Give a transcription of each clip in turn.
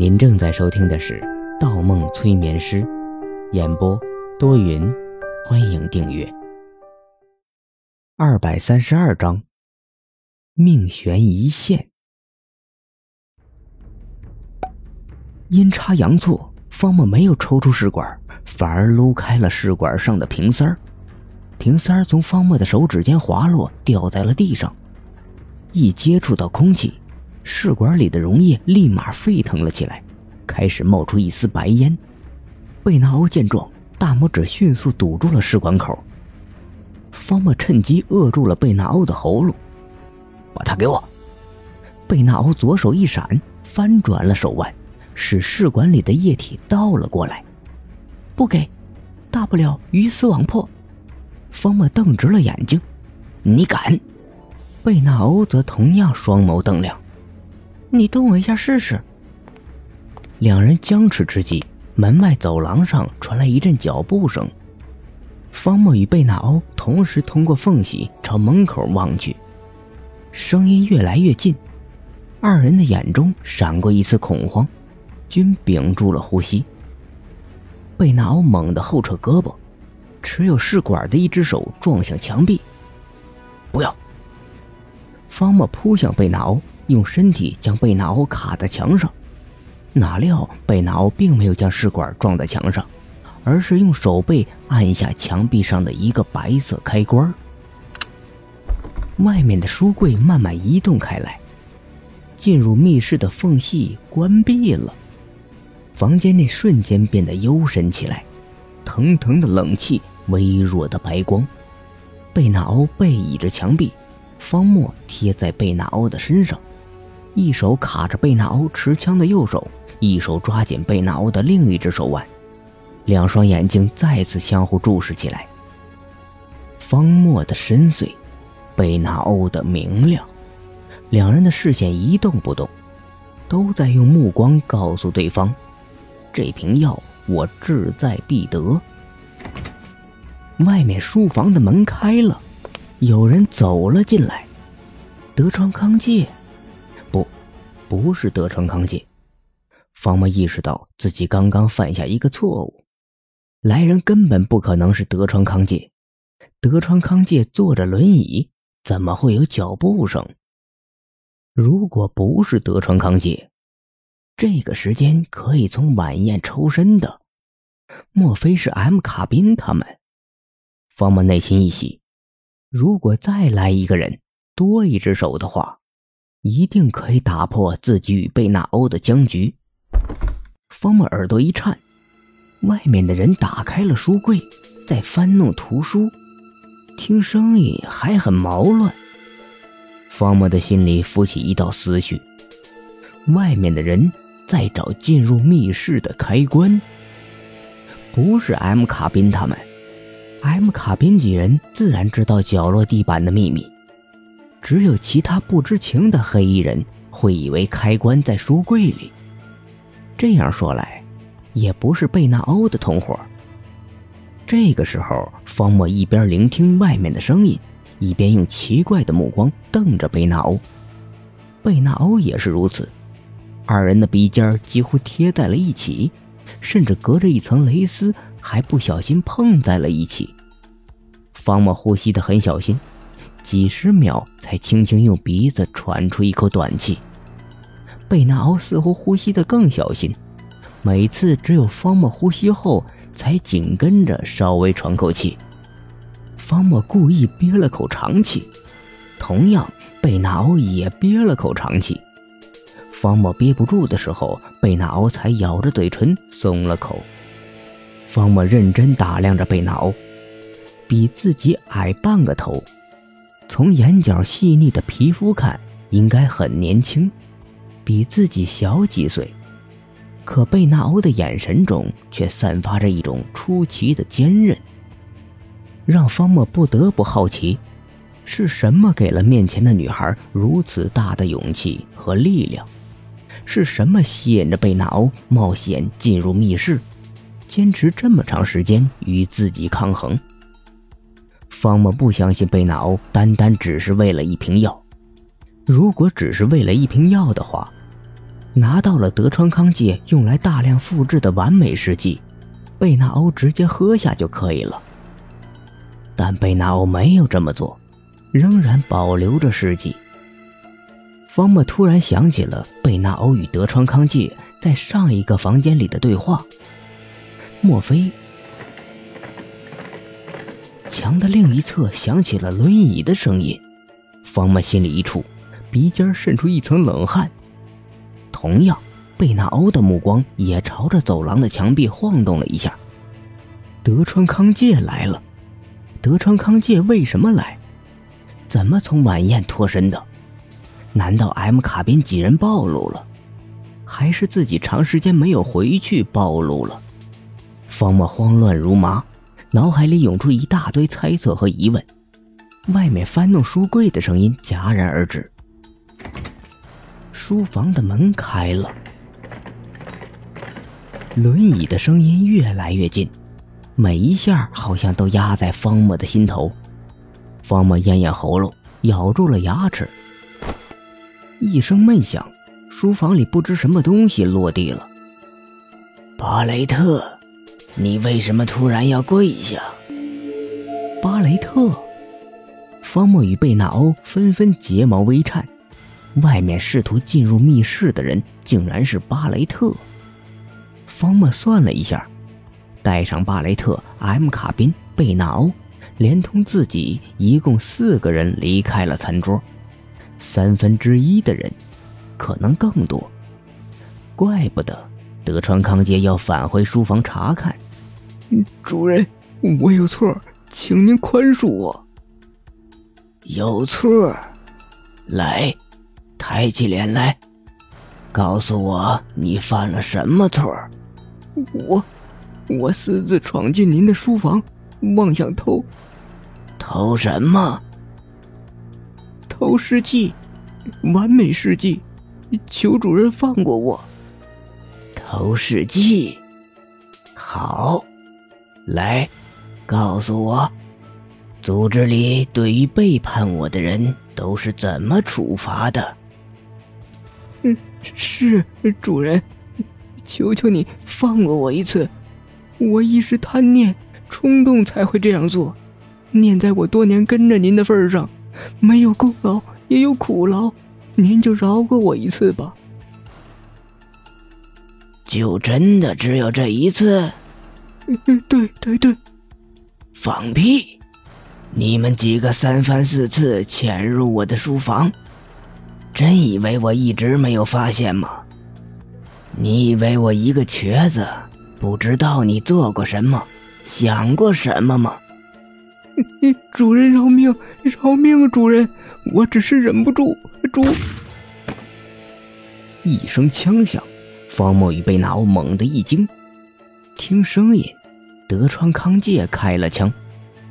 您正在收听的是《盗梦催眠师》，演播多云，欢迎订阅。二百三十二章，命悬一线。阴差阳错，方木没有抽出试管，反而撸开了试管上的瓶塞儿。瓶塞儿从方墨的手指间滑落，掉在了地上。一接触到空气。试管里的溶液立马沸腾了起来，开始冒出一丝白烟。贝纳欧见状，大拇指迅速堵住了试管口。方墨趁机扼住了贝纳欧的喉咙，把它给我。贝纳欧左手一闪，翻转了手腕，使试管里的液体倒了过来。不给，大不了鱼死网破。方墨瞪直了眼睛，你敢？贝纳欧则同样双眸瞪亮。你动我一下试试。两人僵持之际，门外走廊上传来一阵脚步声。方墨与贝纳欧同时通过缝隙朝门口望去，声音越来越近，二人的眼中闪过一丝恐慌，均屏住了呼吸。贝纳欧猛地后撤胳膊，持有试管的一只手撞向墙壁。不要！方墨扑向贝纳欧。用身体将贝纳欧卡在墙上，哪料贝纳欧并没有将试管撞在墙上，而是用手背按下墙壁上的一个白色开关。外面的书柜慢慢移动开来，进入密室的缝隙关闭了。房间内瞬间变得幽深起来，腾腾的冷气，微弱的白光。贝纳欧背倚着墙壁，方墨贴在贝纳欧的身上。一手卡着贝纳欧持枪的右手，一手抓紧贝纳欧的另一只手腕，两双眼睛再次相互注视起来。方墨的深邃，贝纳欧的明亮，两人的视线一动不动，都在用目光告诉对方：这瓶药我志在必得。外面书房的门开了，有人走了进来，德川康介。不不是德川康介，方木意识到自己刚刚犯下一个错误，来人根本不可能是德川康介。德川康介坐着轮椅，怎么会有脚步声？如果不是德川康介，这个时间可以从晚宴抽身的，莫非是 M 卡宾他们？方木内心一喜，如果再来一个人，多一只手的话。一定可以打破自己与贝纳欧的僵局。方木耳朵一颤，外面的人打开了书柜，在翻弄图书，听声音还很毛乱。方木的心里浮起一道思绪：外面的人在找进入密室的开关，不是 M 卡宾他们。M 卡宾几人自然知道角落地板的秘密。只有其他不知情的黑衣人会以为开关在书柜里。这样说来，也不是贝纳欧的同伙。这个时候，方墨一边聆听外面的声音，一边用奇怪的目光瞪着贝纳欧。贝纳欧也是如此，二人的鼻尖几乎贴在了一起，甚至隔着一层蕾丝，还不小心碰在了一起。方墨呼吸的很小心。几十秒才轻轻用鼻子喘出一口短气，贝纳奥似乎呼吸得更小心，每次只有方墨呼吸后才紧跟着稍微喘口气。方墨故意憋了口长气，同样贝纳奥也憋了口长气。方墨憋不住的时候，贝纳奥才咬着嘴唇松了口。方墨认真打量着贝纳奥，比自己矮半个头。从眼角细腻的皮肤看，应该很年轻，比自己小几岁。可贝纳欧的眼神中却散发着一种出奇的坚韧，让方墨不得不好奇：是什么给了面前的女孩如此大的勇气和力量？是什么吸引着贝纳欧冒险进入密室，坚持这么长时间与自己抗衡？方墨不相信贝纳欧单单只是为了一瓶药。如果只是为了一瓶药的话，拿到了德川康介用来大量复制的完美试剂，贝纳欧直接喝下就可以了。但贝纳欧没有这么做，仍然保留着试剂。方莫突然想起了贝纳欧与德川康介在上一个房间里的对话，莫非墙的另一侧响起了轮椅的声音？方莫心里一触，鼻尖渗出一层冷汗。同样，贝纳欧的目光也朝着走廊的墙壁晃动了一下。德川康介来了。德川康介为什么来？怎么从晚宴脱身的？难道 M 卡宾几人暴露了？还是自己长时间没有回去暴露了？方墨慌乱如麻，脑海里涌出一大堆猜测和疑问。外面翻弄书柜的声音戛然而止。书房的门开了，轮椅的声音越来越近。每一下好像都压在方墨的心头，方墨咽咽喉咙，咬住了牙齿。一声闷响，书房里不知什么东西落地了。巴雷特，你为什么突然要跪下？巴雷特，方墨与贝纳欧纷纷睫毛微颤。外面试图进入密室的人，竟然是巴雷特。方墨算了一下。带上巴雷特、M 卡宾、贝纳欧，连同自己，一共四个人离开了餐桌。三分之一的人，可能更多。怪不得德川康介要返回书房查看。主人，我有错，请您宽恕我。有错？来，抬起脸来，告诉我你犯了什么错？我。我私自闯进您的书房，妄想偷，偷什么？偷试剂，完美试剂，求主人放过我。偷试剂，好，来，告诉我，组织里对于背叛我的人都是怎么处罚的？嗯，是主人，求求你放过我一次。我一时贪念冲动才会这样做，念在我多年跟着您的份上，没有功劳也有苦劳，您就饶过我一次吧。就真的只有这一次？嗯，对对对。放屁！你们几个三番四次潜入我的书房，真以为我一直没有发现吗？你以为我一个瘸子？不知道你做过什么，想过什么吗？主人饶命，饶命啊！主人，我只是忍不住。主，一声枪响，方墨与贝纳欧猛地一惊，听声音，德川康介开了枪，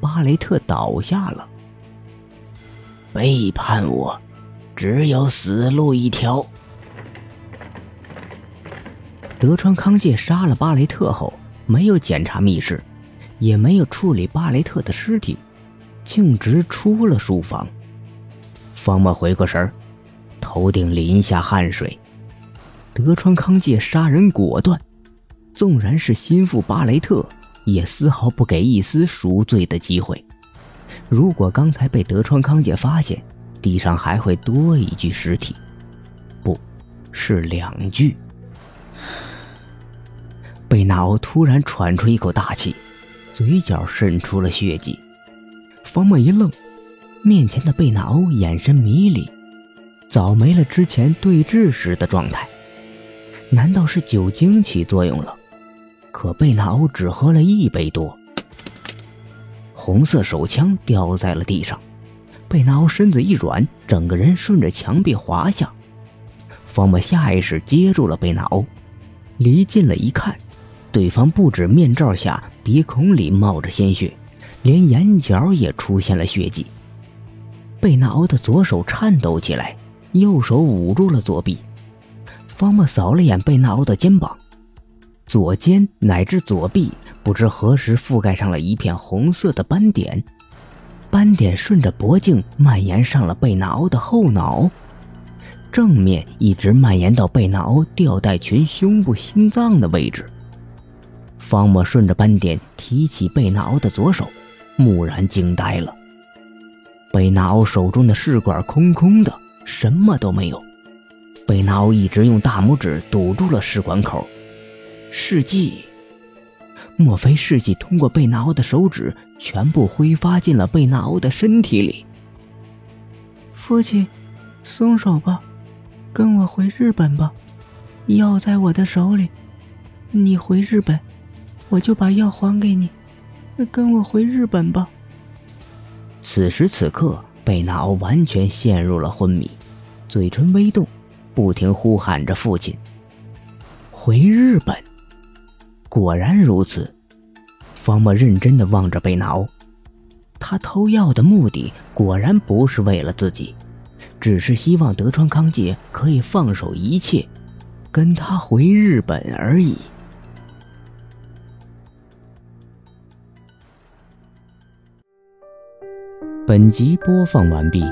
巴雷特倒下了。背叛我，只有死路一条。德川康介杀了巴雷特后，没有检查密室，也没有处理巴雷特的尸体，径直出了书房。方墨回过神儿，头顶淋下汗水。德川康介杀人果断，纵然是心腹巴雷特，也丝毫不给一丝赎罪的机会。如果刚才被德川康介发现，地上还会多一具尸体，不是两具。贝纳欧突然喘出一口大气，嘴角渗出了血迹。方墨一愣，面前的贝纳欧眼神迷离，早没了之前对峙时的状态。难道是酒精起作用了？可贝纳欧只喝了一杯多。红色手枪掉在了地上，贝纳欧身子一软，整个人顺着墙壁滑下。方墨下意识接住了贝纳欧。离近了一看，对方不止面罩下鼻孔里冒着鲜血，连眼角也出现了血迹。贝纳欧的左手颤抖起来，右手捂住了左臂。方墨扫了眼贝纳欧的肩膀，左肩乃至左臂不知何时覆盖上了一片红色的斑点，斑点顺着脖颈蔓延上了贝纳欧的后脑。正面一直蔓延到贝纳欧吊带裙胸部心脏的位置。方墨顺着斑点提起贝纳欧的左手，蓦然惊呆了。贝纳欧手中的试管空空的，什么都没有。贝纳欧一直用大拇指堵住了试管口。试剂，莫非试剂通过贝纳欧的手指全部挥发进了贝纳欧的身体里？父亲，松手吧，跟我回日本吧。药在我的手里，你回日本。我就把药还给你，跟我回日本吧。此时此刻，贝纳欧完全陷入了昏迷，嘴唇微动，不停呼喊着父亲。回日本，果然如此。方墨认真的望着贝纳欧，他偷药的目的果然不是为了自己，只是希望德川康介可以放手一切，跟他回日本而已。本集播放完毕，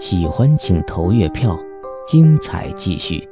喜欢请投月票，精彩继续。